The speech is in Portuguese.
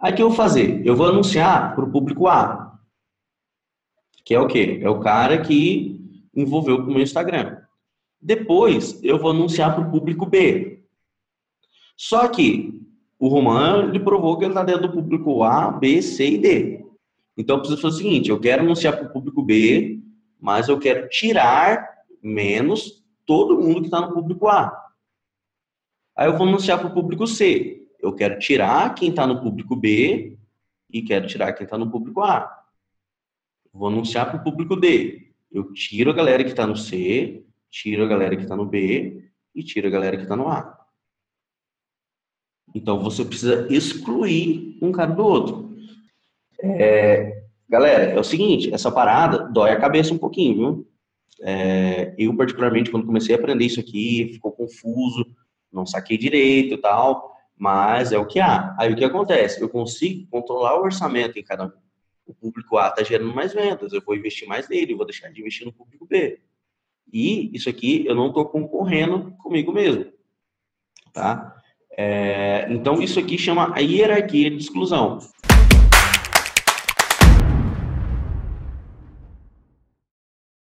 Aí o que eu vou fazer? Eu vou anunciar para o público A, que é o quê? É o cara que envolveu com o meu Instagram. Depois, eu vou anunciar para o público B. Só que o Roman, ele provou que ele está dentro do público A, B, C e D. Então, eu preciso fazer o seguinte, eu quero anunciar para o público B, mas eu quero tirar menos todo mundo que está no público A. Aí eu vou anunciar para o público C. Eu quero tirar quem está no público B e quero tirar quem está no público A. Vou anunciar para o público D. Eu tiro a galera que está no C, tiro a galera que está no B e tiro a galera que está no A. Então você precisa excluir um cara do outro. É, galera, é o seguinte, essa parada dói a cabeça um pouquinho, viu? É, eu, particularmente, quando comecei a aprender isso aqui, ficou confuso, não saquei direito e tal, mas é o que há. Aí o que acontece? Eu consigo controlar o orçamento em cada um. O público A está gerando mais vendas, eu vou investir mais nele, vou deixar de investir no público B. E isso aqui eu não estou concorrendo comigo mesmo. Tá? É, então, isso aqui chama a hierarquia de exclusão.